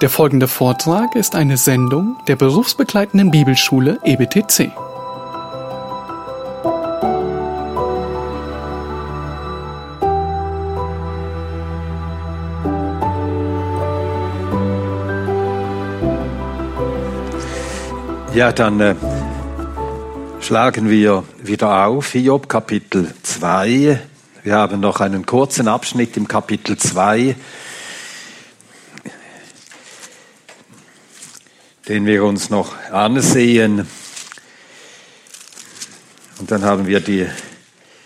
Der folgende Vortrag ist eine Sendung der berufsbegleitenden Bibelschule EBTC. Ja, dann äh, schlagen wir wieder auf, Hiob Kapitel 2. Wir haben noch einen kurzen Abschnitt im Kapitel 2, den wir uns noch ansehen. Und dann haben wir die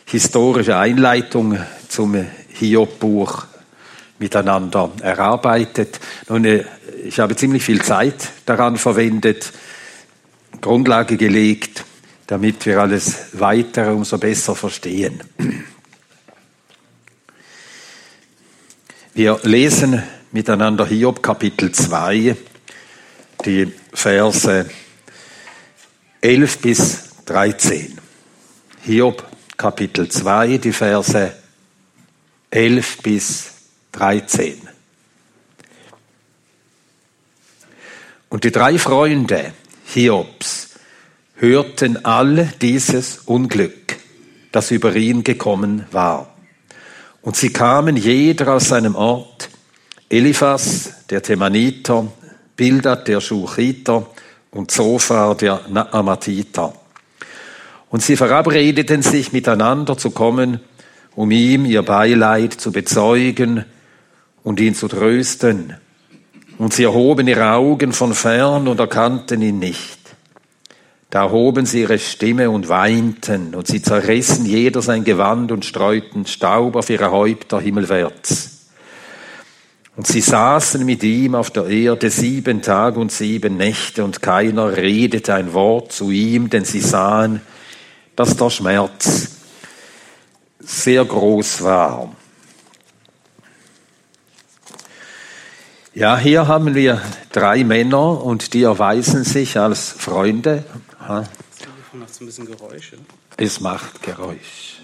historische Einleitung zum Hiob-Buch miteinander erarbeitet. Nun, äh, ich habe ziemlich viel Zeit daran verwendet, Grundlage gelegt, damit wir alles weitere umso besser verstehen. Wir lesen miteinander Hiob Kapitel 2, die Verse 11 bis 13. Hiob Kapitel 2, die Verse 11 bis 13. Und die drei Freunde Hiobs hörten alle dieses Unglück, das über ihn gekommen war. Und sie kamen jeder aus seinem Ort, Eliphas, der Themaniter, Bildad, der Schuchiter und Zophar, der Naamatiter. Und sie verabredeten sich miteinander zu kommen, um ihm ihr Beileid zu bezeugen und ihn zu trösten. Und sie erhoben ihre Augen von fern und erkannten ihn nicht. Da erhoben sie ihre Stimme und weinten, und sie zerrissen jeder sein Gewand und streuten Staub auf ihre Häupter himmelwärts. Und sie saßen mit ihm auf der Erde sieben Tage und sieben Nächte, und keiner redete ein Wort zu ihm, denn sie sahen, dass der Schmerz sehr groß war. Ja, hier haben wir drei Männer und die erweisen sich als Freunde. Ha? Macht so ein bisschen Geräusche. Es macht Geräusch.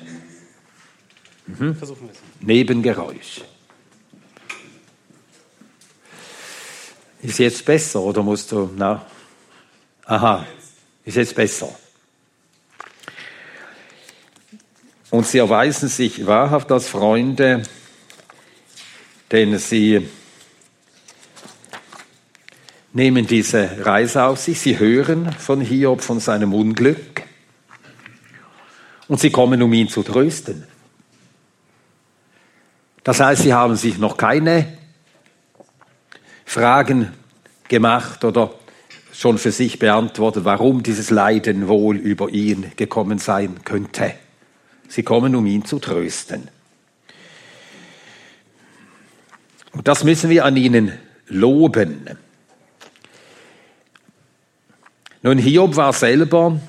Versuchen wir es. Nebengeräusch. Ist jetzt besser oder musst du, na? Aha, ist jetzt besser. Und sie erweisen sich wahrhaft als Freunde, denn sie nehmen diese Reise auf sich, sie hören von Hiob, von seinem Unglück und sie kommen, um ihn zu trösten. Das heißt, sie haben sich noch keine Fragen gemacht oder schon für sich beantwortet, warum dieses Leiden wohl über ihn gekommen sein könnte. Sie kommen, um ihn zu trösten. Und das müssen wir an ihnen loben. Nun, Hiob war selber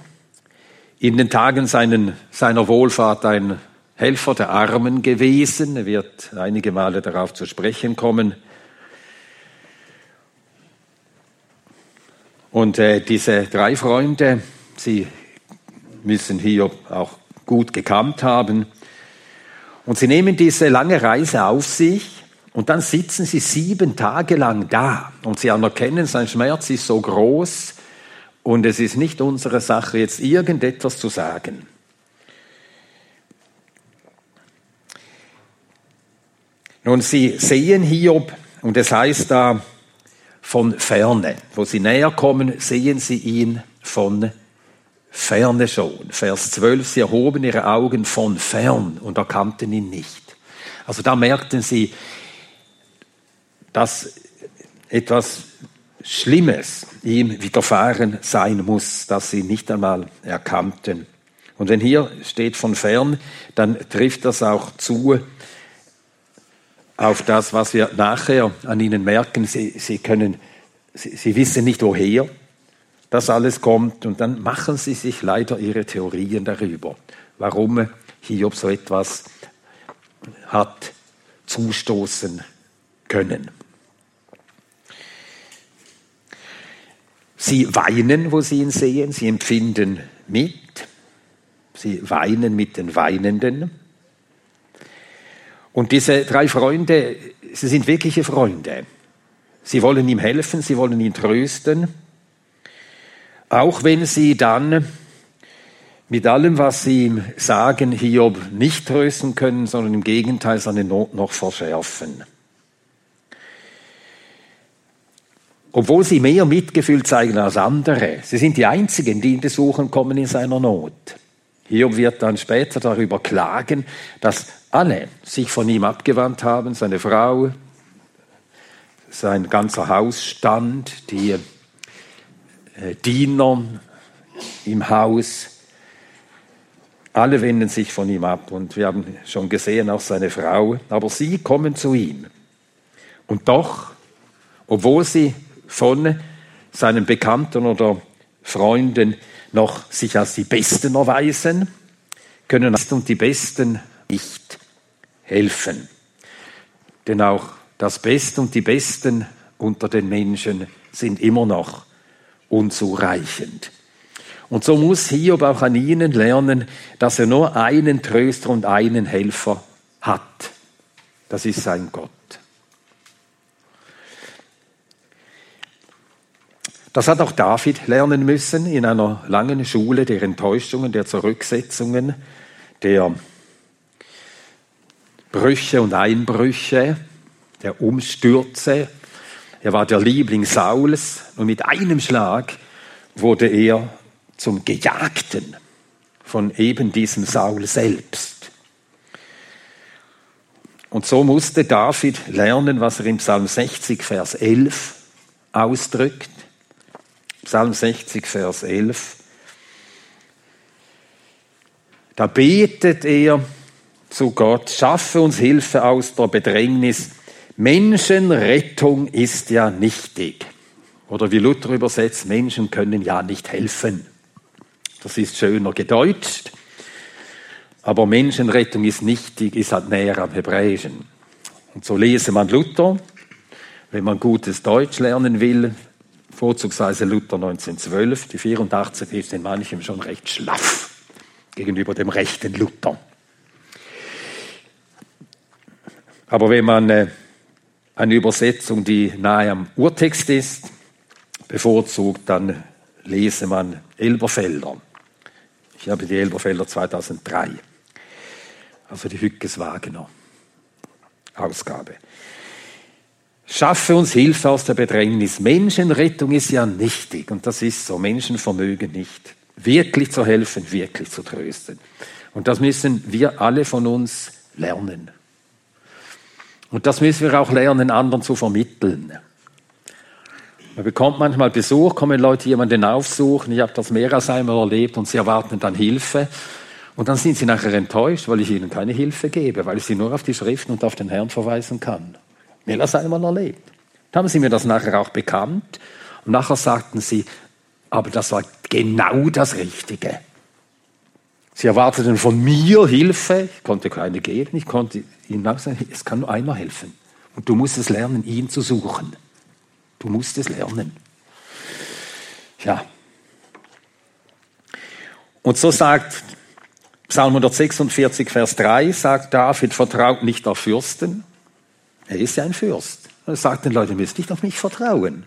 in den Tagen seinen, seiner Wohlfahrt ein Helfer der Armen gewesen. Er wird einige Male darauf zu sprechen kommen. Und äh, diese drei Freunde, sie müssen Hiob auch gut gekannt haben. Und sie nehmen diese lange Reise auf sich und dann sitzen sie sieben Tage lang da und sie anerkennen, sein Schmerz ist so groß und es ist nicht unsere Sache, jetzt irgendetwas zu sagen. Nun, sie sehen Hiob und es heißt da von ferne. Wo sie näher kommen, sehen sie ihn von ferne schon. Vers 12, sie erhoben ihre Augen von fern und erkannten ihn nicht. Also da merkten sie, dass etwas Schlimmes ihm widerfahren sein muss, das sie nicht einmal erkannten. Und wenn hier steht von fern, dann trifft das auch zu auf das, was wir nachher an ihnen merken. Sie, sie können, sie, sie wissen nicht woher das alles kommt und dann machen sie sich leider ihre Theorien darüber, warum Hiob so etwas hat zustoßen können. Sie weinen, wo sie ihn sehen, sie empfinden mit, sie weinen mit den Weinenden. Und diese drei Freunde, sie sind wirkliche Freunde. Sie wollen ihm helfen, sie wollen ihn trösten, auch wenn sie dann mit allem, was sie ihm sagen, Hiob nicht trösten können, sondern im Gegenteil seine Not noch verschärfen. Obwohl sie mehr Mitgefühl zeigen als andere. Sie sind die Einzigen, die ihn besuchen kommen in seiner Not. Hiob wird dann später darüber klagen, dass alle sich von ihm abgewandt haben, seine Frau, sein ganzer Hausstand, die äh, Diener im Haus, alle wenden sich von ihm ab und wir haben schon gesehen, auch seine Frau, aber sie kommen zu ihm. Und doch, obwohl sie von seinen Bekannten oder Freunden noch sich als die Besten erweisen, können und die Besten nicht helfen. Denn auch das Beste und die Besten unter den Menschen sind immer noch unzureichend. Und so muss Hiob auch an ihnen lernen, dass er nur einen Tröster und einen Helfer hat. Das ist sein Gott. Das hat auch David lernen müssen in einer langen Schule der Enttäuschungen, der Zurücksetzungen, der Brüche und Einbrüche, der Umstürze. Er war der Liebling Sauls und mit einem Schlag wurde er zum Gejagten von eben diesem Saul selbst. Und so musste David lernen, was er im Psalm 60, Vers 11 ausdrückt. Psalm 60, Vers 11. Da betet er zu Gott, schaffe uns Hilfe aus der Bedrängnis. Menschenrettung ist ja nichtig. Oder wie Luther übersetzt, Menschen können ja nicht helfen. Das ist schöner gedeutscht. Aber Menschenrettung ist nichtig, ist halt näher am Hebräischen. Und so lese man Luther, wenn man gutes Deutsch lernen will, vorzugsweise Luther 1912. Die 84 ist in manchem schon recht schlaff gegenüber dem rechten Luther. Aber wenn man äh, eine Übersetzung, die nahe am Urtext ist, bevorzugt, dann lese man Elberfelder. Ich habe die Elberfelder 2003, also die Hückes-Wagener Ausgabe. Schaffe uns Hilfe aus der Bedrängnis. Menschenrettung ist ja nichtig und das ist so. Menschen vermögen nicht wirklich zu helfen, wirklich zu trösten. Und das müssen wir alle von uns lernen. Und das müssen wir auch lernen, anderen zu vermitteln. Man bekommt manchmal Besuch, kommen Leute jemanden aufsuchen. Ich habe das mehr als einmal erlebt und sie erwarten dann Hilfe. Und dann sind sie nachher enttäuscht, weil ich ihnen keine Hilfe gebe, weil ich sie nur auf die Schriften und auf den Herrn verweisen kann. Mehr als einmal erlebt. Dann haben sie mir das nachher auch bekannt. Und nachher sagten sie, aber das war genau das Richtige. Sie erwarteten von mir Hilfe, ich konnte keine geben, ich konnte ihnen auch sagen, es kann nur einer helfen. Und du musst es lernen, ihn zu suchen. Du musst es lernen. Ja. Und so sagt Psalm 146, Vers 3, sagt David, vertraut nicht auf Fürsten. Er ist ja ein Fürst. Er sagt den Leuten, ihr müsst nicht auf mich vertrauen.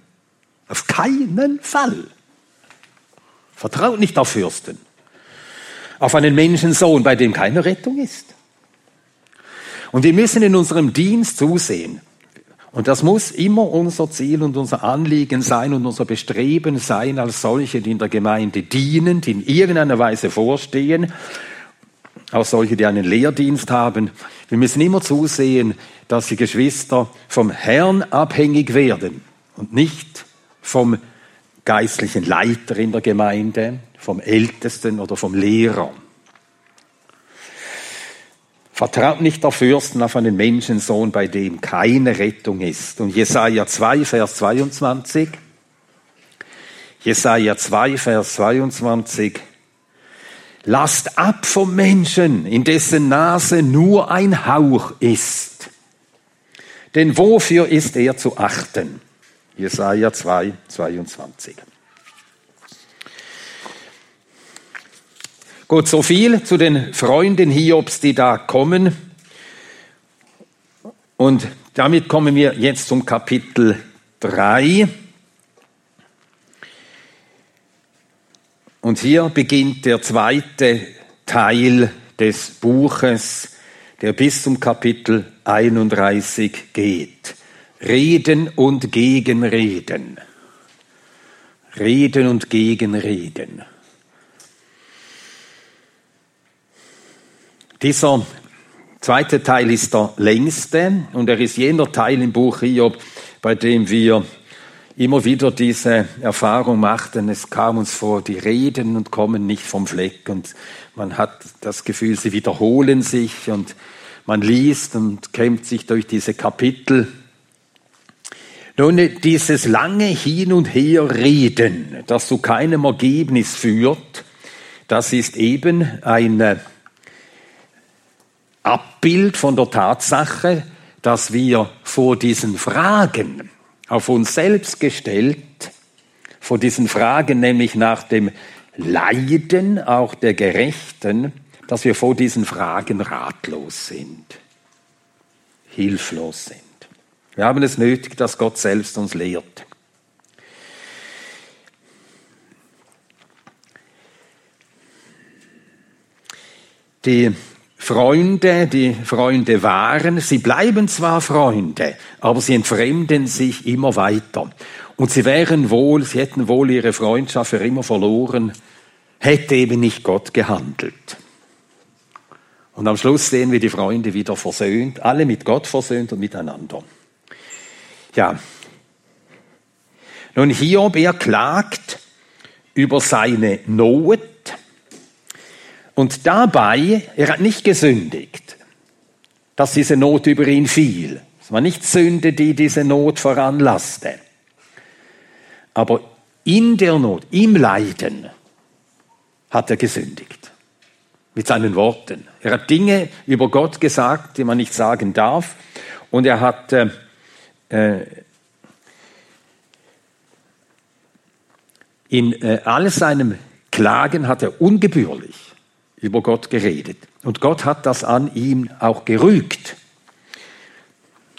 Auf keinen Fall. Vertraut nicht auf Fürsten auf einen Menschensohn, bei dem keine Rettung ist. Und wir müssen in unserem Dienst zusehen. Und das muss immer unser Ziel und unser Anliegen sein und unser Bestreben sein, als solche, die in der Gemeinde dienen, die in irgendeiner Weise vorstehen, auch solche, die einen Lehrdienst haben. Wir müssen immer zusehen, dass die Geschwister vom Herrn abhängig werden und nicht vom geistlichen Leiter in der Gemeinde, vom Ältesten oder vom Lehrer. Vertraut nicht der Fürsten auf einen Menschensohn, bei dem keine Rettung ist. Und Jesaja 2, Vers 22. Jesaja 2, Vers 22. Lasst ab vom Menschen, in dessen Nase nur ein Hauch ist. Denn wofür ist er zu achten? Jesaja 2, 22. Gut, so viel zu den Freunden Hiobs, die da kommen. Und damit kommen wir jetzt zum Kapitel 3. Und hier beginnt der zweite Teil des Buches, der bis zum Kapitel 31 geht. Reden und Gegenreden. Reden und Gegenreden. Dieser zweite Teil ist der längste und er ist jener Teil im Buch Hiob, bei dem wir immer wieder diese Erfahrung machten. Es kam uns vor, die reden und kommen nicht vom Fleck und man hat das Gefühl, sie wiederholen sich und man liest und kämpft sich durch diese Kapitel. Nun, dieses lange Hin und Her reden, das zu keinem Ergebnis führt, das ist eben ein Abbild von der Tatsache, dass wir vor diesen Fragen auf uns selbst gestellt, vor diesen Fragen nämlich nach dem Leiden auch der Gerechten, dass wir vor diesen Fragen ratlos sind, hilflos sind. Wir haben es nötig, dass Gott selbst uns lehrt. Die Freunde, die Freunde waren, sie bleiben zwar Freunde, aber sie entfremden sich immer weiter. Und sie wären wohl, sie hätten wohl ihre Freundschaft für immer verloren, hätte eben nicht Gott gehandelt. Und am Schluss sehen wir die Freunde wieder versöhnt, alle mit Gott versöhnt und miteinander. Ja. Nun, Hiob, er klagt über seine Not, und dabei, er hat nicht gesündigt, dass diese Not über ihn fiel. Es war nicht Sünde, die diese Not veranlasste. Aber in der Not, im Leiden, hat er gesündigt. Mit seinen Worten. Er hat Dinge über Gott gesagt, die man nicht sagen darf. Und er hat äh, äh in äh, all seinem Klagen hat er ungebührlich über Gott geredet. Und Gott hat das an ihm auch gerügt.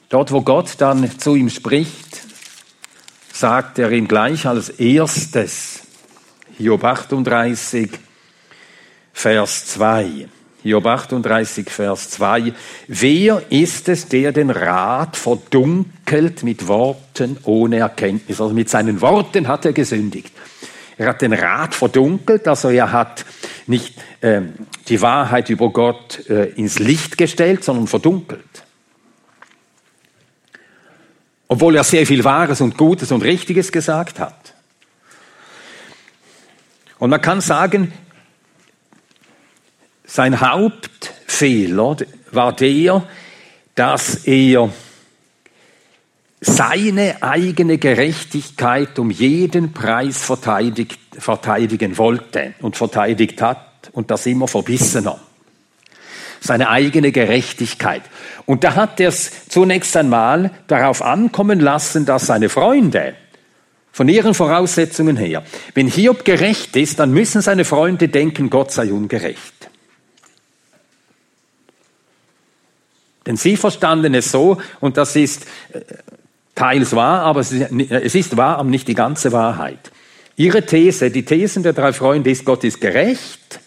Dort, wo Gott dann zu ihm spricht, sagt er ihm gleich als erstes, Hiob 38, Vers 2. Hiob 38, Vers 2. Wer ist es, der den Rat verdunkelt mit Worten ohne Erkenntnis? Also mit seinen Worten hat er gesündigt. Er hat den Rat verdunkelt, also er hat nicht äh, die Wahrheit über Gott äh, ins Licht gestellt, sondern verdunkelt. Obwohl er sehr viel Wahres und Gutes und Richtiges gesagt hat. Und man kann sagen, sein Hauptfehler war der, dass er seine eigene Gerechtigkeit um jeden Preis verteidigen wollte und verteidigt hat und das immer verbissener. Seine eigene Gerechtigkeit. Und da hat er es zunächst einmal darauf ankommen lassen, dass seine Freunde von ihren Voraussetzungen her, wenn Hiob gerecht ist, dann müssen seine Freunde denken, Gott sei ungerecht. Denn sie verstanden es so, und das ist äh, teils wahr, aber es ist wahr, aber nicht die ganze Wahrheit. Ihre These, die Thesen der drei Freunde ist, Gott ist gerecht.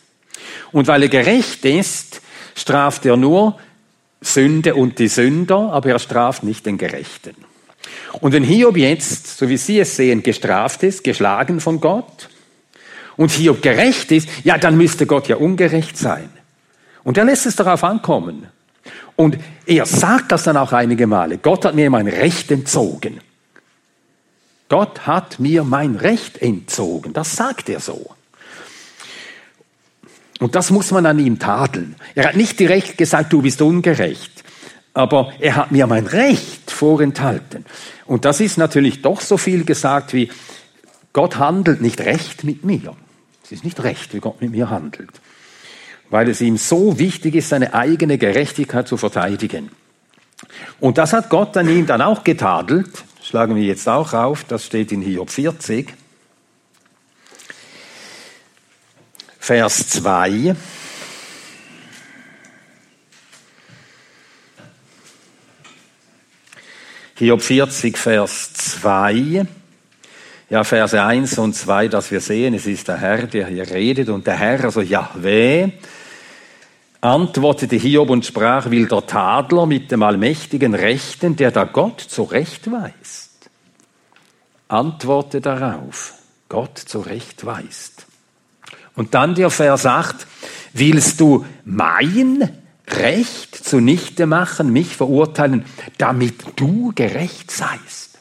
Und weil er gerecht ist, straft er nur Sünde und die Sünder, aber er straft nicht den Gerechten. Und wenn Hiob jetzt, so wie Sie es sehen, gestraft ist, geschlagen von Gott, und Hiob gerecht ist, ja, dann müsste Gott ja ungerecht sein. Und er lässt es darauf ankommen. Und er sagt das dann auch einige Male. Gott hat mir mein Recht entzogen. Gott hat mir mein Recht entzogen. Das sagt er so. Und das muss man an ihm tadeln. Er hat nicht direkt gesagt, du bist ungerecht, aber er hat mir mein Recht vorenthalten. Und das ist natürlich doch so viel gesagt wie, Gott handelt nicht recht mit mir. Es ist nicht recht, wie Gott mit mir handelt weil es ihm so wichtig ist, seine eigene Gerechtigkeit zu verteidigen. Und das hat Gott an ihm dann auch getadelt. Schlagen wir jetzt auch auf, das steht in Hiob 40. Vers 2. Hiob 40, Vers 2. Ja, Verse 1 und 2, dass wir sehen, es ist der Herr, der hier redet und der Herr, also Yahweh, antwortete Hiob und sprach, will der Tadler mit dem allmächtigen Rechten, der da Gott zurechtweist. Antworte darauf, Gott zurechtweist. Und dann der Vers 8, willst du mein Recht zunichte machen, mich verurteilen, damit du gerecht seist?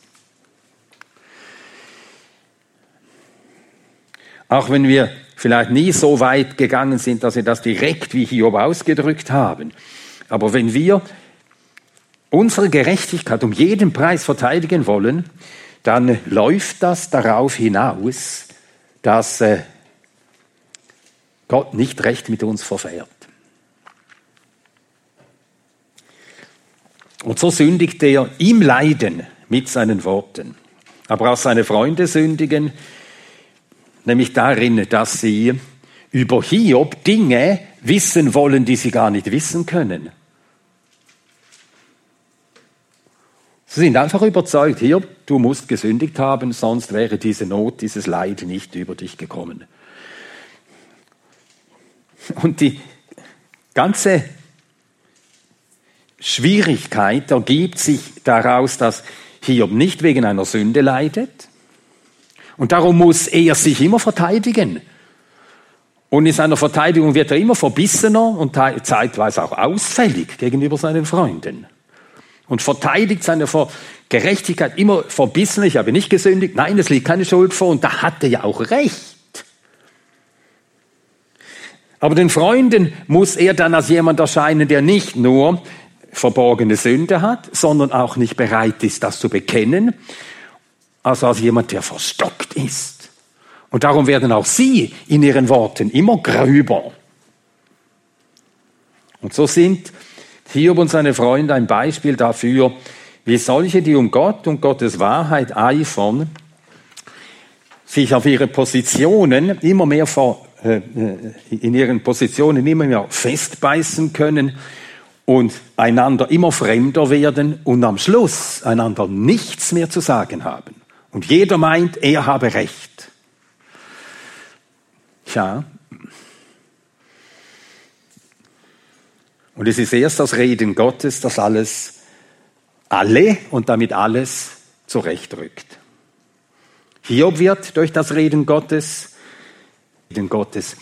Auch wenn wir vielleicht nie so weit gegangen sind, dass wir das direkt wie Hiob ausgedrückt haben. Aber wenn wir unsere Gerechtigkeit um jeden Preis verteidigen wollen, dann läuft das darauf hinaus, dass äh, Gott nicht recht mit uns verfährt. Und so sündigt er im Leiden mit seinen Worten. Aber auch seine Freunde sündigen nämlich darin, dass sie über Hiob Dinge wissen wollen, die sie gar nicht wissen können. Sie sind einfach überzeugt, Hiob, du musst gesündigt haben, sonst wäre diese Not, dieses Leid nicht über dich gekommen. Und die ganze Schwierigkeit ergibt sich daraus, dass Hiob nicht wegen einer Sünde leidet, und darum muss er sich immer verteidigen. Und in seiner Verteidigung wird er immer verbissener und zeitweise auch ausfällig gegenüber seinen Freunden. Und verteidigt seine Gerechtigkeit immer verbissener. Ich habe nicht gesündigt. Nein, es liegt keine Schuld vor. Und da hat er ja auch recht. Aber den Freunden muss er dann als jemand erscheinen, der nicht nur verborgene Sünde hat, sondern auch nicht bereit ist, das zu bekennen also als jemand, der verstockt ist. Und darum werden auch sie in ihren Worten immer gröber. Und so sind Hiob und seine Freunde ein Beispiel dafür, wie solche, die um Gott und Gottes Wahrheit eifern, sich auf ihre Positionen immer mehr vor, äh, äh, in ihren Positionen immer mehr festbeißen können und einander immer fremder werden und am Schluss einander nichts mehr zu sagen haben. Und jeder meint, er habe Recht. Tja. Und es ist erst das Reden Gottes, das alles, alle und damit alles zurechtrückt. Hiob wird durch das Reden Gottes, Reden Gottes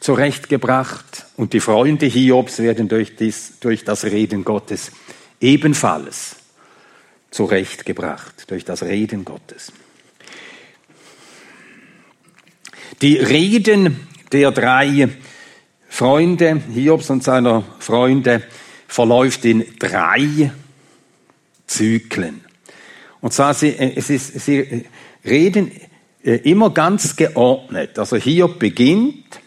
zurechtgebracht und die Freunde Hiobs werden durch, durch das Reden Gottes ebenfalls zurechtgebracht durch das Reden Gottes. Die Reden der drei Freunde, Hiobs und seiner Freunde, verläuft in drei Zyklen. Und zwar, sie, äh, es ist, sie reden äh, immer ganz geordnet. Also Hiob beginnt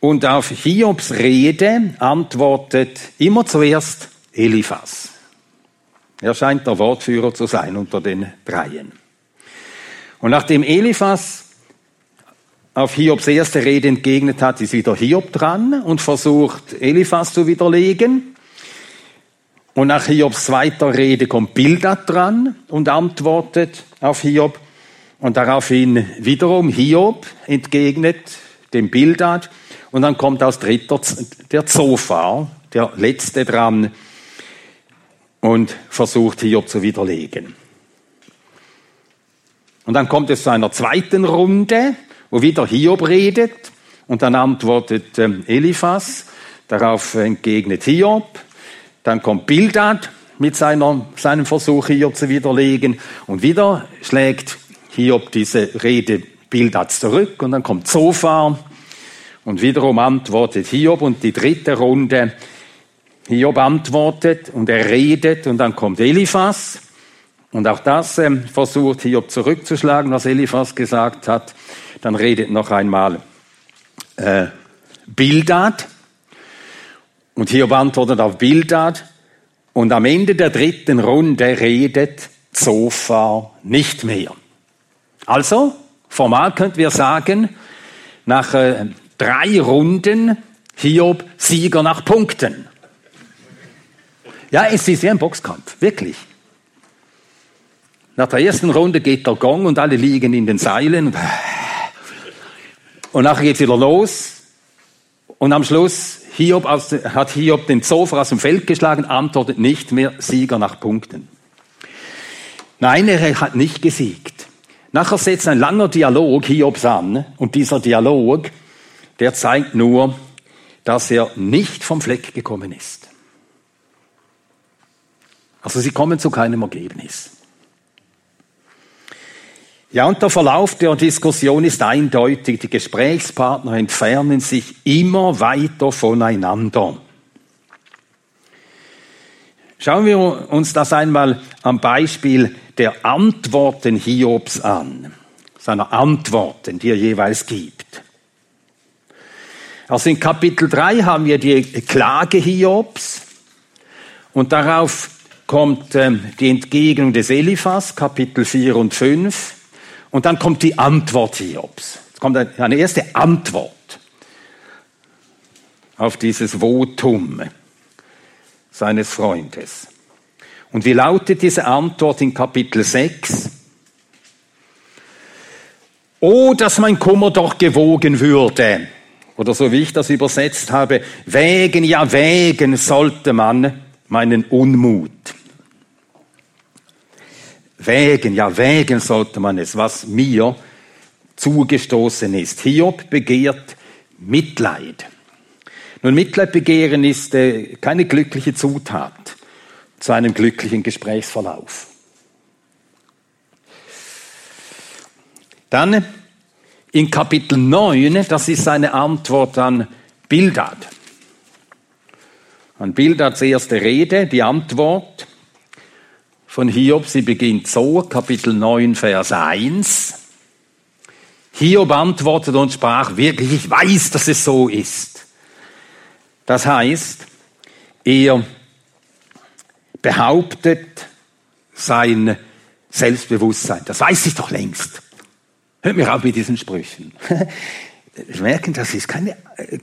und auf Hiobs Rede antwortet immer zuerst Eliphas. Er scheint der Wortführer zu sein unter den Dreien. Und nachdem Eliphas auf Hiobs erste Rede entgegnet hat, ist wieder Hiob dran und versucht Eliphas zu widerlegen. Und nach Hiobs zweiter Rede kommt Bildad dran und antwortet auf Hiob. Und daraufhin wiederum Hiob entgegnet dem Bildad. Und dann kommt aus dritter der Zophar, der letzte dran, und versucht Hiob zu widerlegen. Und dann kommt es zu einer zweiten Runde, wo wieder Hiob redet. Und dann antwortet ähm, Eliphas, darauf entgegnet Hiob, dann kommt Bildad mit seiner, seinem Versuch Hiob zu widerlegen. Und wieder schlägt Hiob diese Rede Bildad zurück. Und dann kommt Zophar. Und wiederum antwortet Hiob. Und die dritte Runde Hiob antwortet und er redet und dann kommt Eliphas. Und auch das ähm, versucht Hiob zurückzuschlagen, was Eliphas gesagt hat. Dann redet noch einmal äh, Bildad. Und Hiob antwortet auf Bildad. Und am Ende der dritten Runde redet Zophar nicht mehr. Also, formal könnten wir sagen, nach äh, drei Runden Hiob Sieger nach Punkten. Ja, es ist wie ein Boxkampf, wirklich. Nach der ersten Runde geht der Gong und alle liegen in den Seilen. Und nachher geht's wieder los. Und am Schluss Hiob aus, hat Hiob den Zofer aus dem Feld geschlagen, antwortet nicht mehr Sieger nach Punkten. Nein, er hat nicht gesiegt. Nachher setzt ein langer Dialog Hiobs an. Und dieser Dialog, der zeigt nur, dass er nicht vom Fleck gekommen ist. Also sie kommen zu keinem Ergebnis. Ja, und der Verlauf der Diskussion ist eindeutig. Die Gesprächspartner entfernen sich immer weiter voneinander. Schauen wir uns das einmal am Beispiel der Antworten Hiobs an, seiner Antworten, die er jeweils gibt. Also in Kapitel 3 haben wir die Klage Hiobs und darauf kommt ähm, die Entgegnung des Eliphas, Kapitel 4 und 5. Und dann kommt die Antwort Hiobs. Es kommt eine erste Antwort auf dieses Votum seines Freundes. Und wie lautet diese Antwort in Kapitel 6? Oh, dass mein Kummer doch gewogen würde. Oder so wie ich das übersetzt habe, wägen, ja wägen sollte man meinen Unmut. Wägen, ja, wägen sollte man es, was mir zugestoßen ist. Hiob begehrt Mitleid. Nun, Mitleid begehren ist äh, keine glückliche Zutat zu einem glücklichen Gesprächsverlauf. Dann in Kapitel 9, das ist seine Antwort an Bildad. An Bildads erste Rede, die Antwort von Hiob. Sie beginnt so, Kapitel 9, Vers 1. Hiob antwortet und sprach, wirklich, ich weiß, dass es so ist. Das heißt, er behauptet sein Selbstbewusstsein. Das weiß ich doch längst. Hört mir auf mit diesen Sprüchen. Wir merken, das ist keine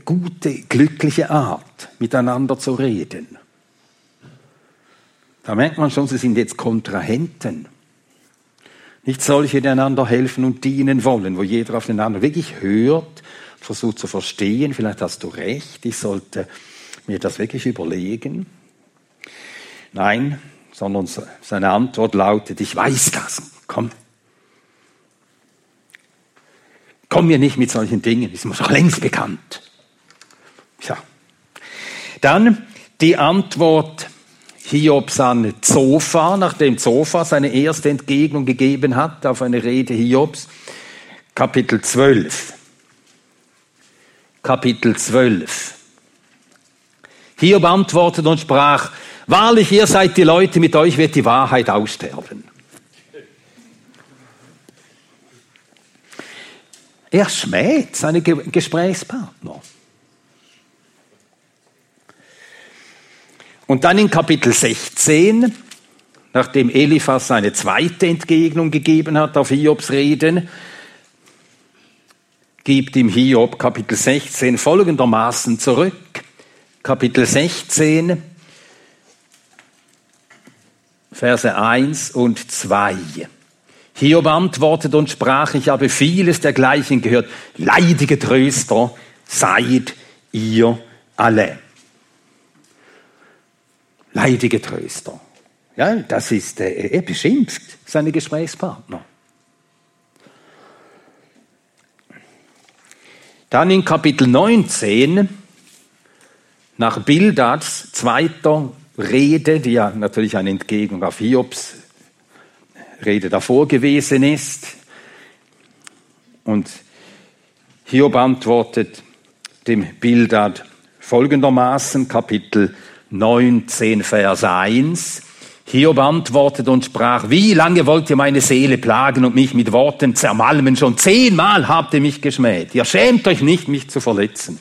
gute, glückliche Art, miteinander zu reden. Da merkt man schon, sie sind jetzt Kontrahenten. Nicht solche, die einander helfen und dienen wollen, wo jeder auf den anderen wirklich hört, versucht zu verstehen, vielleicht hast du recht, ich sollte mir das wirklich überlegen. Nein, sondern seine Antwort lautet, ich weiß das, komm. Komm mir nicht mit solchen Dingen, ist mir doch längst bekannt. Tja. Dann die Antwort Hiobs an Zophar, nachdem Zophar seine erste Entgegnung gegeben hat auf eine Rede Hiobs, Kapitel 12. Kapitel 12. Hiob antwortet und sprach, wahrlich, ihr seid die Leute, mit euch wird die Wahrheit aussterben. Er schmäht seine Gesprächspartner. Und dann in Kapitel 16, nachdem Eliphas seine zweite Entgegnung gegeben hat auf Hiobs Reden, gibt ihm Hiob Kapitel 16 folgendermaßen zurück. Kapitel 16, Verse 1 und 2. Hiob antwortet und sprach, ich habe vieles dergleichen gehört. Leidige Tröster seid ihr alle leidige Tröster. Ja, das ist, äh, er beschimpft seine Gesprächspartner. Dann in Kapitel 19, nach Bildads zweiter Rede, die ja natürlich eine Entgegnung auf Hiobs Rede davor gewesen ist. Und Hiob antwortet dem Bildad folgendermaßen, Kapitel 19, Vers 1. Hiob antwortet und sprach, wie lange wollt ihr meine Seele plagen und mich mit Worten zermalmen? Schon zehnmal habt ihr mich geschmäht. Ihr schämt euch nicht, mich zu verletzen.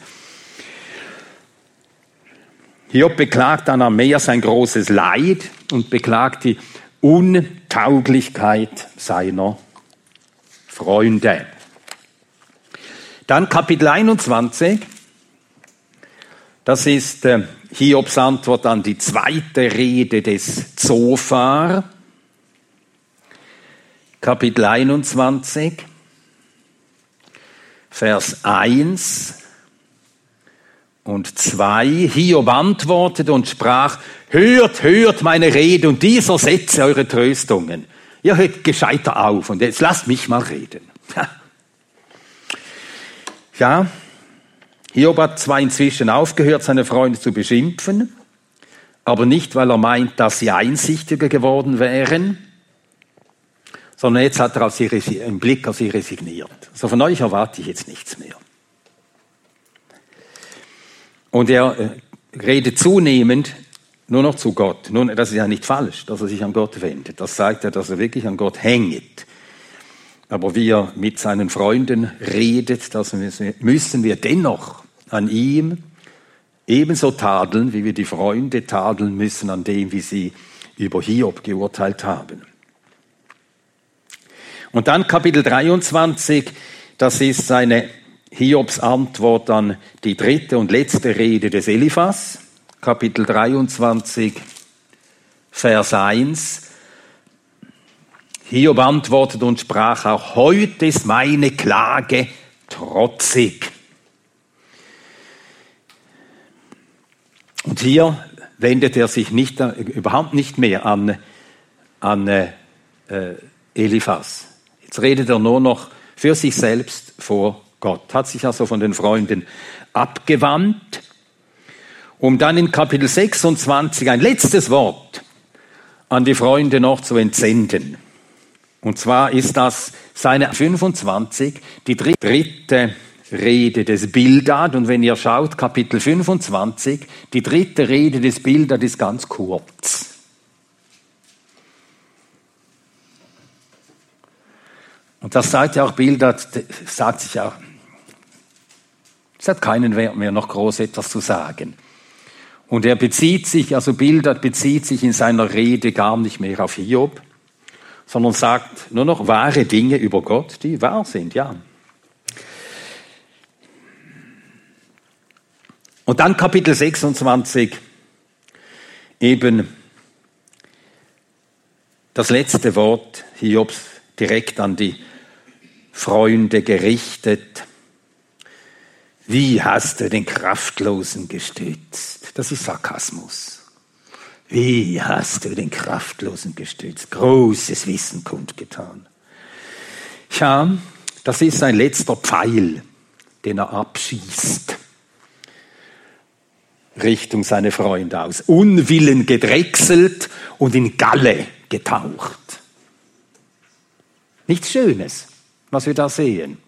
Hiob beklagt dann am Meer sein großes Leid und beklagt die Untauglichkeit seiner Freunde. Dann Kapitel 21. Das ist äh, Hiobs Antwort an die zweite Rede des Zophar. Kapitel 21, Vers 1 und 2. Hiob antwortete und sprach, hört, hört meine Rede und dieser Sätze eure Tröstungen. Ihr hört gescheiter auf und jetzt lasst mich mal reden. Ja, Hiob hat zwar inzwischen aufgehört, seine Freunde zu beschimpfen, aber nicht, weil er meint, dass sie einsichtiger geworden wären, sondern jetzt hat er auf sie, im Blick auf sie resigniert. Also von euch erwarte ich jetzt nichts mehr. Und er äh, redet zunehmend nur noch zu Gott. Nun, das ist ja nicht falsch, dass er sich an Gott wendet. Das zeigt ja, dass er wirklich an Gott hängt. Aber wie er mit seinen Freunden redet, das müssen wir dennoch an ihm ebenso tadeln, wie wir die Freunde tadeln müssen an dem, wie sie über Hiob geurteilt haben. Und dann Kapitel 23, das ist seine Hiobs Antwort an die dritte und letzte Rede des Eliphas, Kapitel 23, Vers 1. Hiob antwortet und sprach auch, heute ist meine Klage trotzig. Und hier wendet er sich nicht, überhaupt nicht mehr an, an äh, Eliphas. Jetzt redet er nur noch für sich selbst vor Gott, hat sich also von den Freunden abgewandt, um dann in Kapitel 26 ein letztes Wort an die Freunde noch zu entsenden. Und zwar ist das seine 25, die dritte Rede des Bildad. Und wenn ihr schaut, Kapitel 25, die dritte Rede des Bildad ist ganz kurz. Und das sagt ja auch Bildad, sagt sich auch, es hat keinen Wert mehr, noch groß etwas zu sagen. Und er bezieht sich, also Bildert bezieht sich in seiner Rede gar nicht mehr auf Hiob, sondern sagt nur noch wahre Dinge über Gott, die wahr sind, ja. Und dann Kapitel 26, eben das letzte Wort Hiobs direkt an die Freunde gerichtet. Wie hast du den Kraftlosen gestützt? Das ist Sarkasmus. Wie hast du den Kraftlosen gestützt? Großes Wissen kundgetan. Ja, das ist sein letzter Pfeil, den er abschießt. Richtung seine Freunde aus. Unwillen gedrechselt und in Galle getaucht. Nichts Schönes, was wir da sehen.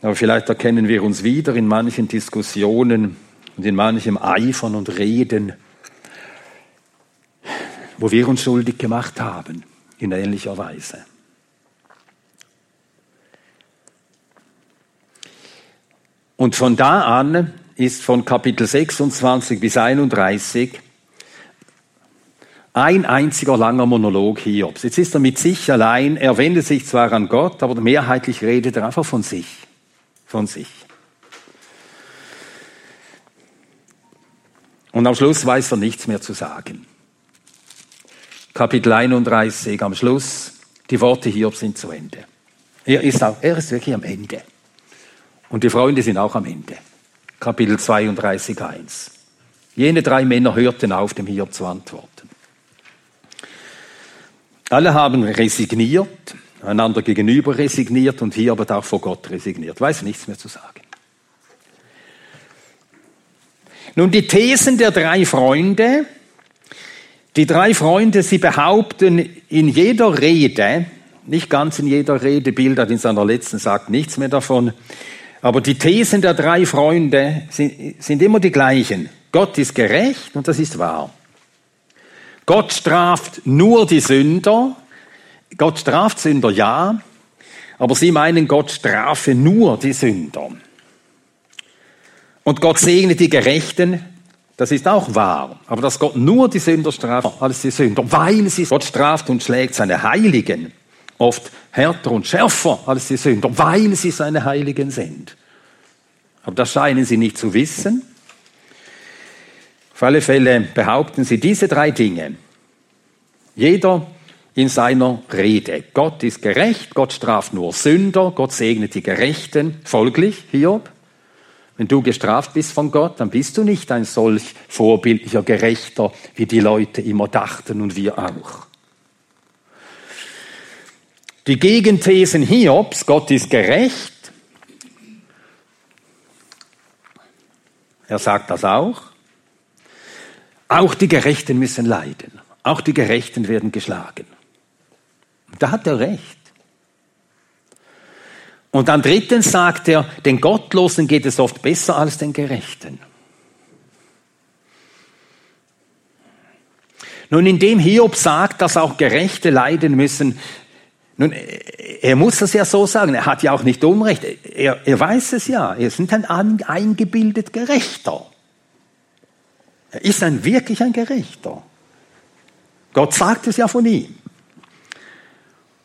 Aber vielleicht erkennen wir uns wieder in manchen Diskussionen und in manchem Eifern und Reden, wo wir uns schuldig gemacht haben, in ähnlicher Weise. Und von da an ist von Kapitel 26 bis 31 ein einziger langer Monolog Hiobs. Jetzt ist er mit sich allein, er wendet sich zwar an Gott, aber mehrheitlich redet er einfach von sich von sich. Und am Schluss weiß er nichts mehr zu sagen. Kapitel 31 am Schluss, die Worte Hiob sind zu Ende. Er ist, auch, er ist wirklich am Ende. Und die Freunde sind auch am Ende. Kapitel 32, 1. Jene drei Männer hörten auf, dem Hiob zu antworten. Alle haben resigniert, einander gegenüber resigniert und hier aber auch vor Gott resigniert. Weiß nichts mehr zu sagen. Nun, die Thesen der drei Freunde. Die drei Freunde, sie behaupten in jeder Rede, nicht ganz in jeder Rede, Bildert in seiner letzten sagt nichts mehr davon, aber die Thesen der drei Freunde sind, sind immer die gleichen. Gott ist gerecht und das ist wahr. Gott straft nur die Sünder Gott straft Sünder, ja, aber sie meinen, Gott strafe nur die Sünder. Und Gott segne die Gerechten, das ist auch wahr. Aber dass Gott nur die Sünder straft als die Sünder, weil sie Gott straft und schlägt seine Heiligen oft härter und schärfer als die Sünder, weil sie seine Heiligen sind. Aber das scheinen sie nicht zu wissen. Auf alle Fälle behaupten sie diese drei Dinge. Jeder in seiner Rede. Gott ist gerecht, Gott straft nur Sünder, Gott segnet die Gerechten. Folglich, Hiob, wenn du gestraft bist von Gott, dann bist du nicht ein solch vorbildlicher Gerechter, wie die Leute immer dachten und wir auch. Die Gegenthesen Hiobs, Gott ist gerecht, er sagt das auch, auch die Gerechten müssen leiden, auch die Gerechten werden geschlagen. Da hat er recht. Und dann drittens sagt er, den Gottlosen geht es oft besser als den Gerechten. Nun, indem Hiob sagt, dass auch Gerechte leiden müssen, nun, er muss das ja so sagen, er hat ja auch nicht Unrecht, er, er weiß es ja, er ist ein eingebildet Gerechter. Er ist ein wirklich ein Gerechter. Gott sagt es ja von ihm.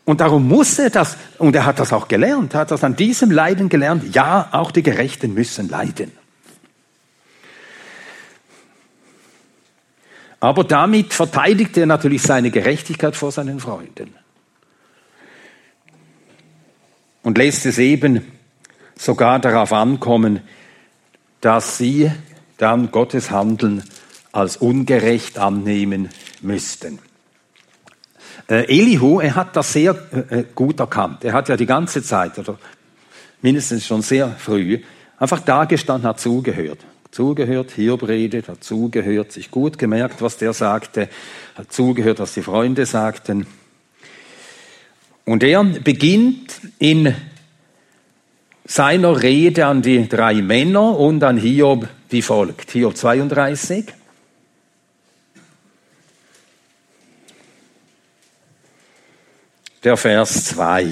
Und darum muss er das, und er hat das auch gelernt, hat das an diesem Leiden gelernt, ja, auch die Gerechten müssen leiden. Aber damit verteidigt er natürlich seine Gerechtigkeit vor seinen Freunden. Und lässt es eben sogar darauf ankommen, dass sie dann Gottes Handeln als ungerecht annehmen müssten. Äh, Elihu, er hat das sehr äh, äh, gut erkannt. Er hat ja die ganze Zeit, oder mindestens schon sehr früh, einfach da gestanden, hat zugehört. Zugehört, Hiob redet, hat zugehört, sich gut gemerkt, was der sagte, hat zugehört, was die Freunde sagten. Und er beginnt in seiner Rede an die drei Männer und an Hiob wie folgt. Hiob 32. der Vers 2.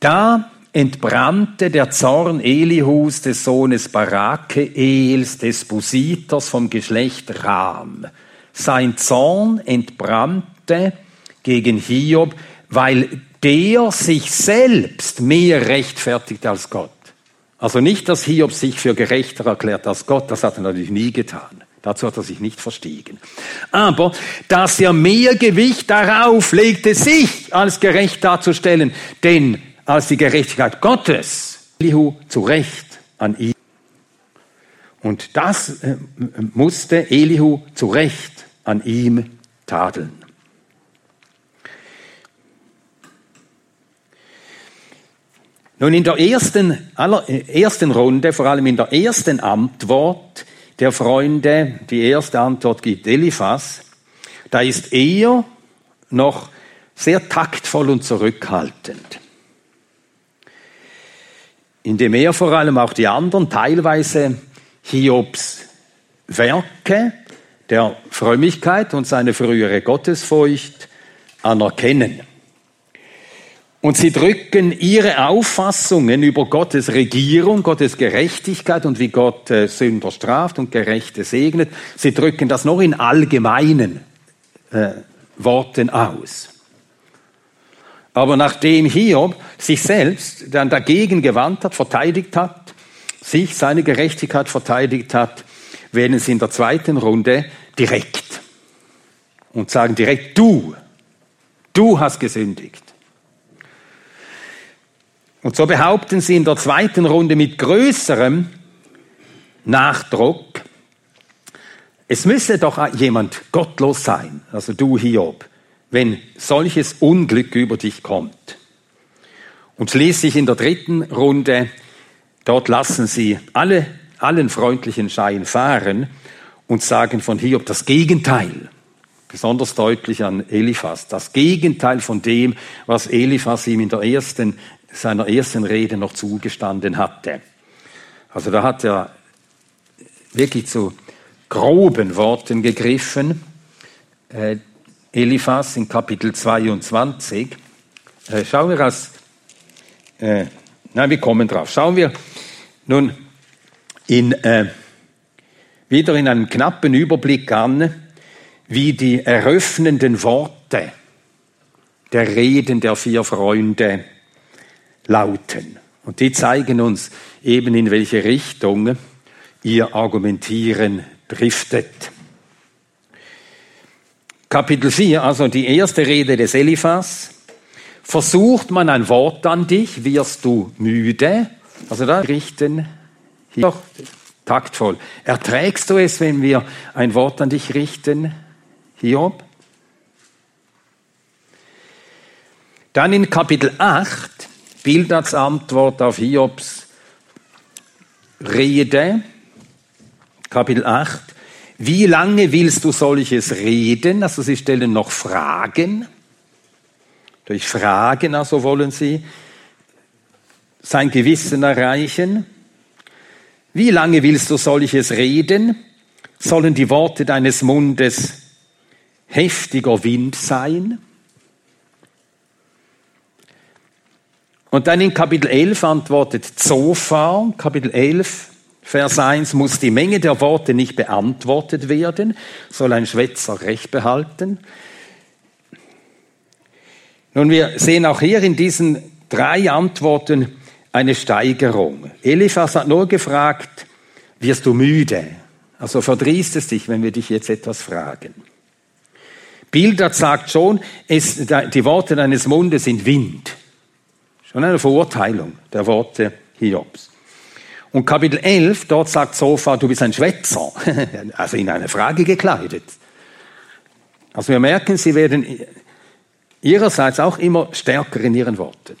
Da entbrannte der Zorn Elihus des Sohnes Barakeels des Busiters vom Geschlecht Ram. Sein Zorn entbrannte gegen Hiob, weil der sich selbst mehr rechtfertigt als Gott. Also nicht, dass Hiob sich für gerechter erklärt als Gott, das hat er natürlich nie getan. Dazu hat er sich nicht verstiegen. Aber dass er mehr Gewicht darauf legte, sich als gerecht darzustellen, denn als die Gerechtigkeit Gottes, Elihu zu Recht an ihm. Und das äh, musste Elihu zu Recht an ihm tadeln. Nun in der ersten, aller, äh, ersten Runde, vor allem in der ersten Antwort, der Freunde die erste Antwort gibt, Eliphas, da ist er noch sehr taktvoll und zurückhaltend. Indem er vor allem auch die anderen teilweise Hiobs Werke der Frömmigkeit und seine frühere Gottesfurcht anerkennen. Und sie drücken ihre Auffassungen über Gottes Regierung, Gottes Gerechtigkeit und wie Gott äh, Sünder straft und Gerechte segnet, sie drücken das noch in allgemeinen äh, Worten aus. Aber nachdem Hiob sich selbst dann dagegen gewandt hat, verteidigt hat, sich seine Gerechtigkeit verteidigt hat, werden sie in der zweiten Runde direkt und sagen direkt, du, du hast gesündigt. Und so behaupten sie in der zweiten Runde mit größerem Nachdruck, es müsse doch jemand gottlos sein, also du Hiob, wenn solches Unglück über dich kommt. Und schließlich in der dritten Runde, dort lassen sie alle, allen freundlichen Schein fahren und sagen von Hiob das Gegenteil. Besonders deutlich an Eliphas, das Gegenteil von dem, was Eliphas ihm in der ersten seiner ersten Rede noch zugestanden hatte. Also da hat er wirklich zu groben Worten gegriffen. Äh, Eliphas in Kapitel 22. Äh, schauen wir das, äh, nein, wir kommen drauf. Schauen wir nun in, äh, wieder in einem knappen Überblick an, wie die eröffnenden Worte der Reden der vier Freunde lauten. Und die zeigen uns eben, in welche Richtung ihr Argumentieren driftet. Kapitel 4, also die erste Rede des Eliphas. Versucht man ein Wort an dich, wirst du müde. Also da richten hier taktvoll. Erträgst du es, wenn wir ein Wort an dich richten, Hiob? Dann in Kapitel 8, Bildads Antwort auf Hiobs Rede, Kapitel 8. Wie lange willst du solches reden? Also sie stellen noch Fragen. Durch Fragen also wollen sie sein Gewissen erreichen. Wie lange willst du solches reden? Sollen die Worte deines Mundes heftiger Wind sein? Und dann in Kapitel 11 antwortet Zophar, Kapitel 11, Vers 1, muss die Menge der Worte nicht beantwortet werden, soll ein Schwätzer Recht behalten. Nun, wir sehen auch hier in diesen drei Antworten eine Steigerung. Eliphas hat nur gefragt, wirst du müde? Also verdrießt es dich, wenn wir dich jetzt etwas fragen. Bildert sagt schon, es, die Worte deines Mundes sind Wind. Schon eine Verurteilung der Worte Hiobs. Und Kapitel 11, dort sagt Sofa, du bist ein Schwätzer, also in eine Frage gekleidet. Also wir merken, sie werden ihrerseits auch immer stärker in ihren Worten.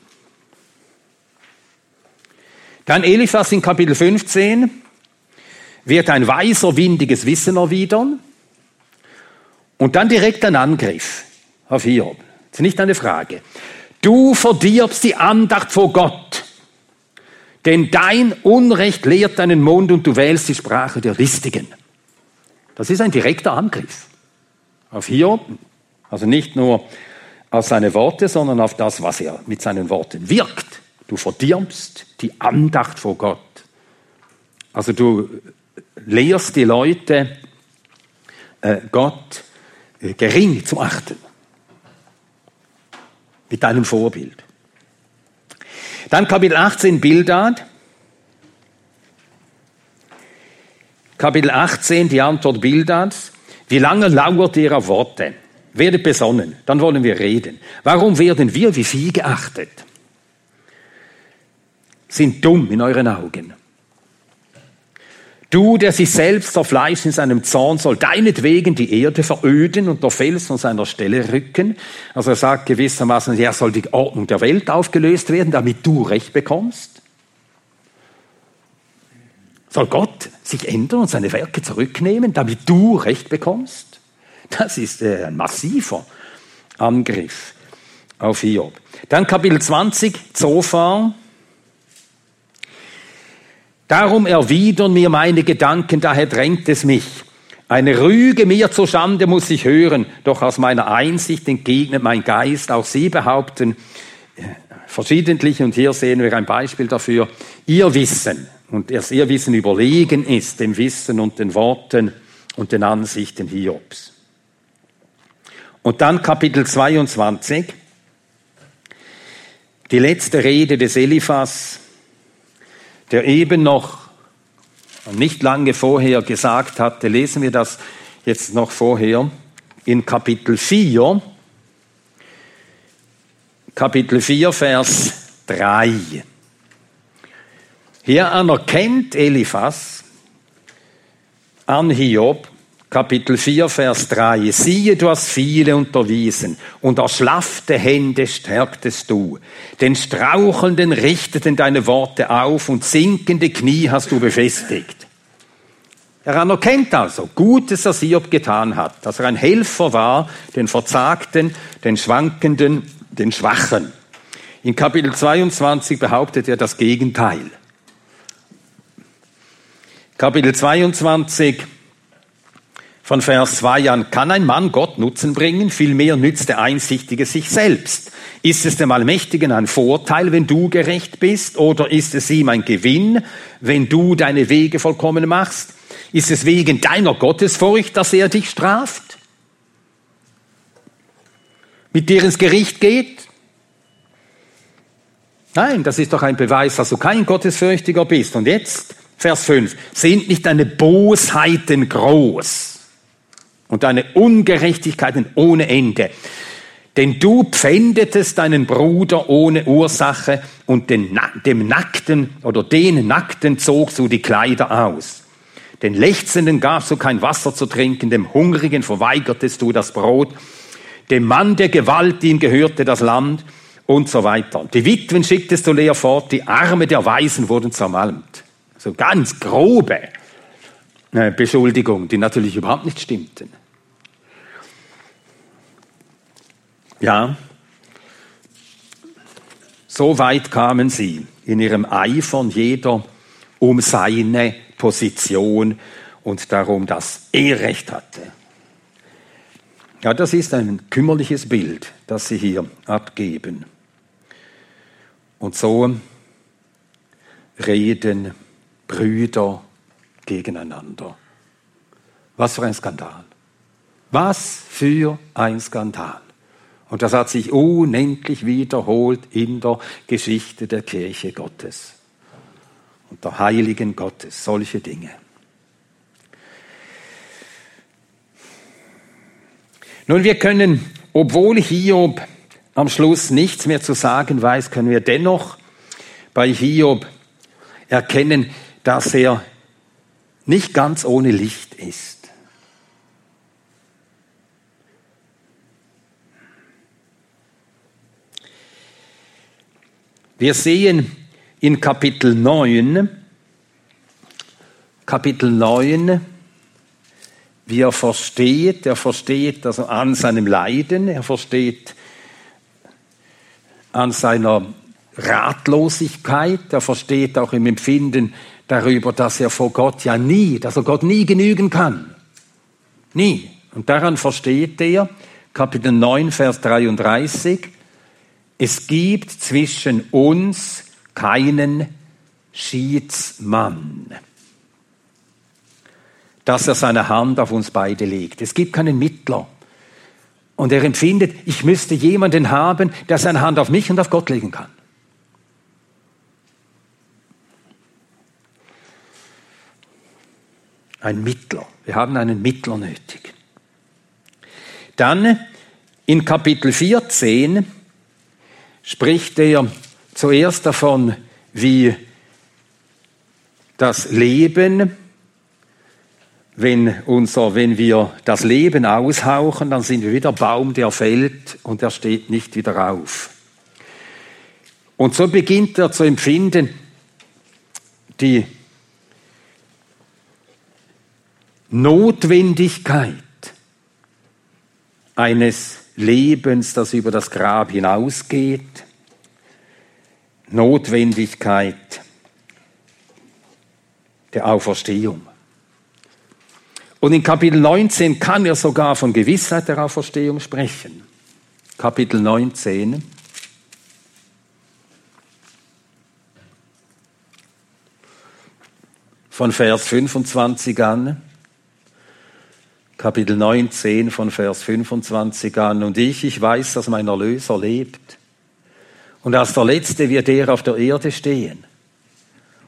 Dann Eliphas in Kapitel 15 wird ein weiser, windiges Wissen erwidern und dann direkt ein Angriff auf Hiob. Das ist nicht eine Frage. Du verdirbst die Andacht vor Gott, denn dein Unrecht lehrt deinen Mund und du wählst die Sprache der Listigen. Das ist ein direkter Angriff auf Hiob, also nicht nur auf seine Worte, sondern auf das, was er mit seinen Worten wirkt. Du verdirbst die Andacht vor Gott. Also du lehrst die Leute, äh, Gott äh, gering zu achten mit deinem Vorbild. Dann Kapitel 18 Bildad. Kapitel 18 die Antwort Bildads. Wie lange lauert ihr auf Worte? Werdet besonnen, dann wollen wir reden. Warum werden wir wie Vieh geachtet? Sind dumm in euren Augen. Du, der sich selbst zerfleischt in seinem Zorn, soll deinetwegen die Erde veröden und der Fels von seiner Stelle rücken. Also er sagt gewissermaßen, ja, soll die Ordnung der Welt aufgelöst werden, damit du Recht bekommst. Soll Gott sich ändern und seine Werke zurücknehmen, damit du Recht bekommst? Das ist äh, ein massiver Angriff auf Hiob. Dann Kapitel 20, Zophar. Darum erwidern mir meine Gedanken, daher drängt es mich. Eine Rüge mir zur Schande muss ich hören, doch aus meiner Einsicht entgegnet mein Geist. Auch Sie behaupten verschiedentlich, und hier sehen wir ein Beispiel dafür, Ihr Wissen und dass Ihr Wissen überlegen ist dem Wissen und den Worten und den Ansichten Hiobs. Und dann Kapitel 22, die letzte Rede des Eliphas der eben noch nicht lange vorher gesagt hatte, lesen wir das jetzt noch vorher, in Kapitel 4, Kapitel 4, Vers 3. Hier anerkennt Eliphas an Hiob, Kapitel 4, Vers 3. Siehe, du hast viele unterwiesen und erschlaffte Hände stärktest du. Den Strauchelnden richteten deine Worte auf und sinkende Knie hast du befestigt. Er anerkennt also Gutes, was Hiob getan hat, dass er ein Helfer war, den Verzagten, den Schwankenden, den Schwachen. In Kapitel 22 behauptet er das Gegenteil. Kapitel 22, von Vers 2 an, kann ein Mann Gott Nutzen bringen? Vielmehr nützt der Einsichtige sich selbst. Ist es dem Allmächtigen ein Vorteil, wenn du gerecht bist? Oder ist es ihm ein Gewinn, wenn du deine Wege vollkommen machst? Ist es wegen deiner Gottesfurcht, dass er dich straft? Mit dir ins Gericht geht? Nein, das ist doch ein Beweis, dass du kein Gottesfürchtiger bist. Und jetzt, Vers 5, sind nicht deine Bosheiten groß? Und deine Ungerechtigkeiten ohne Ende. Denn du pfändetest deinen Bruder ohne Ursache und den, dem Nackten oder den Nackten zogst du die Kleider aus. Den Lechzenden gabst du kein Wasser zu trinken, dem Hungrigen verweigertest du das Brot, dem Mann der Gewalt, ihm gehörte das Land und so weiter. Die Witwen schicktest du leer fort, die Arme der Weisen wurden zermalmt. So ganz grobe äh, Beschuldigungen, die natürlich überhaupt nicht stimmten. Ja, so weit kamen sie in ihrem Eifern jeder um seine Position und darum, dass er Recht hatte. Ja, das ist ein kümmerliches Bild, das Sie hier abgeben. Und so reden Brüder gegeneinander. Was für ein Skandal. Was für ein Skandal. Und das hat sich unendlich wiederholt in der Geschichte der Kirche Gottes und der Heiligen Gottes, solche Dinge. Nun, wir können, obwohl Hiob am Schluss nichts mehr zu sagen weiß, können wir dennoch bei Hiob erkennen, dass er nicht ganz ohne Licht ist. Wir sehen in Kapitel 9, Kapitel 9, wie er versteht, er versteht also an seinem Leiden, er versteht an seiner Ratlosigkeit, er versteht auch im Empfinden darüber, dass er vor Gott ja nie, dass er Gott nie genügen kann. Nie. Und daran versteht er, Kapitel 9, Vers 33, es gibt zwischen uns keinen Schiedsmann, dass er seine Hand auf uns beide legt. Es gibt keinen Mittler. Und er empfindet, ich müsste jemanden haben, der seine Hand auf mich und auf Gott legen kann. Ein Mittler. Wir haben einen Mittler nötig. Dann in Kapitel 14 spricht er zuerst davon, wie das Leben, wenn, unser, wenn wir das Leben aushauchen, dann sind wir wie der Baum, der fällt und der steht nicht wieder auf. Und so beginnt er zu empfinden, die Notwendigkeit eines Lebens, das über das Grab hinausgeht, Notwendigkeit der Auferstehung. Und in Kapitel 19 kann er sogar von Gewissheit der Auferstehung sprechen. Kapitel 19. Von Vers 25 an. Kapitel 19 von Vers 25 an. Und ich, ich weiß, dass mein Erlöser lebt. Und als der Letzte wird er auf der Erde stehen.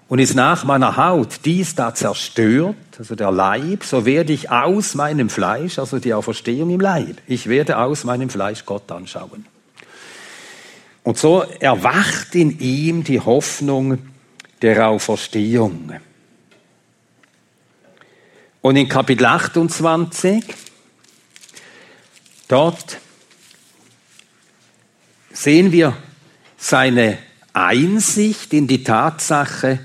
Und ist nach meiner Haut dies da zerstört, also der Leib, so werde ich aus meinem Fleisch, also die Auferstehung im Leib, ich werde aus meinem Fleisch Gott anschauen. Und so erwacht in ihm die Hoffnung der Auferstehung. Und in Kapitel 28, dort sehen wir seine Einsicht in die Tatsache,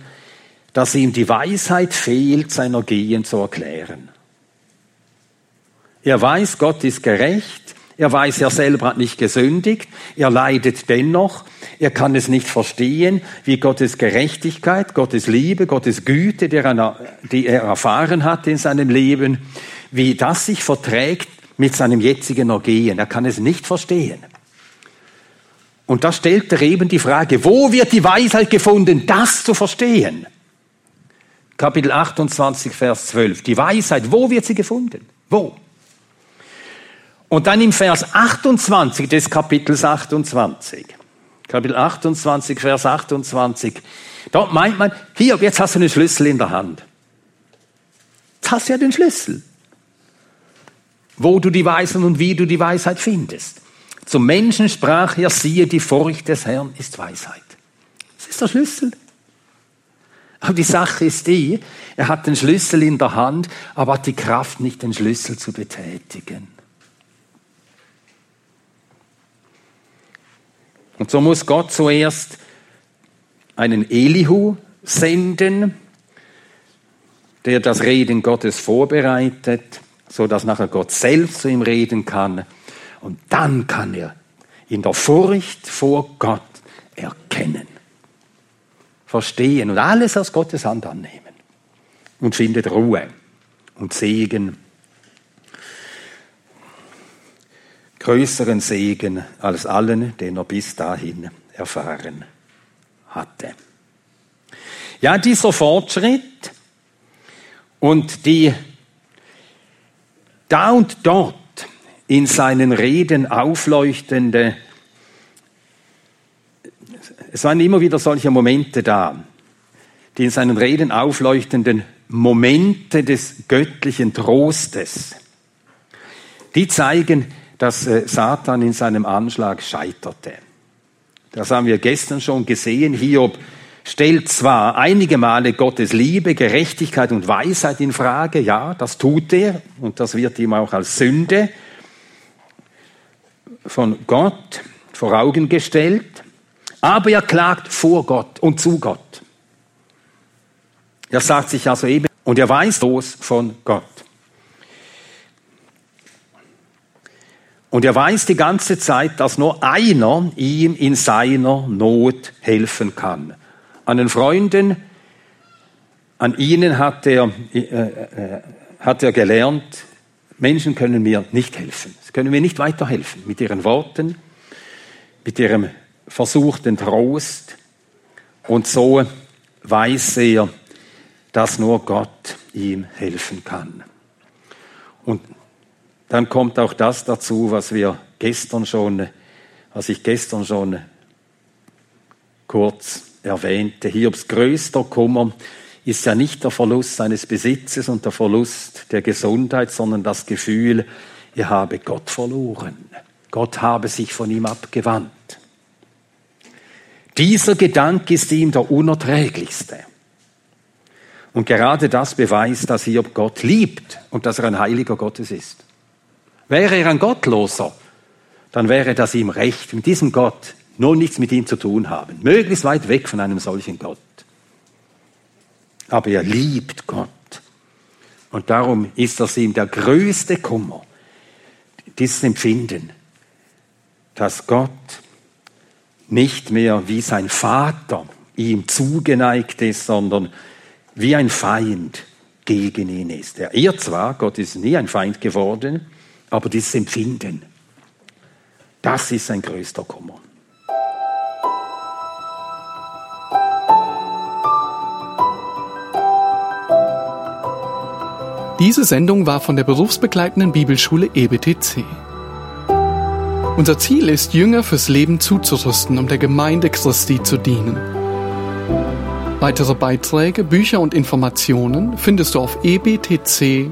dass ihm die Weisheit fehlt, seiner Gehen zu erklären. Er weiß, Gott ist gerecht, er weiß, er selber hat nicht gesündigt, er leidet dennoch, er kann es nicht verstehen, wie Gottes Gerechtigkeit, Gottes Liebe, Gottes Güte, die er erfahren hat in seinem Leben, wie das sich verträgt mit seinem jetzigen Ergehen. Er kann es nicht verstehen. Und da stellt er eben die Frage, wo wird die Weisheit gefunden, das zu verstehen? Kapitel 28, Vers 12. Die Weisheit, wo wird sie gefunden? Wo? Und dann im Vers 28 des Kapitels 28. Kapitel 28, Vers 28. Dort meint man, hier, jetzt hast du einen Schlüssel in der Hand. Jetzt hast du ja den Schlüssel. wo du die Weisheit und wie du die Weisheit findest. Zum Menschen sprach er, siehe, die Furcht des Herrn ist Weisheit. Das ist der Schlüssel. Aber die Sache ist die, er hat den Schlüssel in der Hand, aber hat die Kraft nicht, den Schlüssel zu betätigen. Und so muss Gott zuerst einen Elihu senden, der das Reden Gottes vorbereitet, so dass nachher Gott selbst zu ihm reden kann. Und dann kann er in der Furcht vor Gott erkennen, verstehen und alles aus Gottes Hand annehmen und findet Ruhe und Segen, größeren Segen als allen, den er bis dahin erfahren hatte. Ja, dieser Fortschritt und die da und dort in seinen Reden aufleuchtende, es waren immer wieder solche Momente da, die in seinen Reden aufleuchtenden Momente des göttlichen Trostes, die zeigen, dass äh, Satan in seinem Anschlag scheiterte. Das haben wir gestern schon gesehen. Hiob stellt zwar einige Male Gottes Liebe, Gerechtigkeit und Weisheit in Frage, ja, das tut er und das wird ihm auch als Sünde von Gott vor Augen gestellt, aber er klagt vor Gott und zu Gott. Er sagt sich also eben, und er weiß los von Gott. Und er weiß die ganze Zeit, dass nur einer ihm in seiner Not helfen kann. An den Freunden, an ihnen hat er, äh, äh, hat er gelernt, Menschen können mir nicht helfen. Sie können mir nicht weiterhelfen mit ihren Worten, mit ihrem versuchten Trost. Und so weiß er, dass nur Gott ihm helfen kann. Und dann kommt auch das dazu, was wir gestern schon, was ich gestern schon kurz erwähnte. Hiobs größter Kummer ist ja nicht der Verlust seines Besitzes und der Verlust der Gesundheit, sondern das Gefühl, er habe Gott verloren. Gott habe sich von ihm abgewandt. Dieser Gedanke ist ihm der unerträglichste. Und gerade das beweist, dass Hiob Gott liebt und dass er ein heiliger Gottes ist. Wäre er ein Gottloser, dann wäre das ihm recht, mit diesem Gott nur nichts mit ihm zu tun haben. Möglichst weit weg von einem solchen Gott. Aber er liebt Gott. Und darum ist das ihm der größte Kummer, dieses Empfinden, dass Gott nicht mehr wie sein Vater ihm zugeneigt ist, sondern wie ein Feind gegen ihn ist. Er ehrt zwar, Gott ist nie ein Feind geworden, aber dieses Empfinden, das ist sein größter Kummer. Diese Sendung war von der berufsbegleitenden Bibelschule EBTC. Unser Ziel ist, Jünger fürs Leben zuzurüsten, um der Gemeinde Christi zu dienen. Weitere Beiträge, Bücher und Informationen findest du auf ebtc.org.